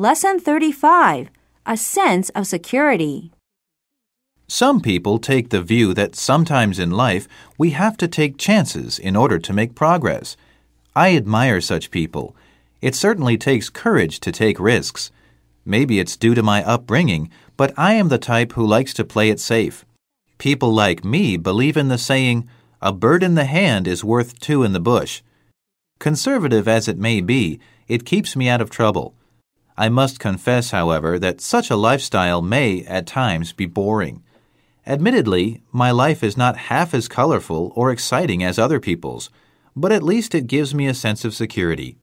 Lesson 35 A Sense of Security. Some people take the view that sometimes in life we have to take chances in order to make progress. I admire such people. It certainly takes courage to take risks. Maybe it's due to my upbringing, but I am the type who likes to play it safe. People like me believe in the saying, a bird in the hand is worth two in the bush. Conservative as it may be, it keeps me out of trouble. I must confess, however, that such a lifestyle may, at times, be boring. Admittedly, my life is not half as colorful or exciting as other people's, but at least it gives me a sense of security.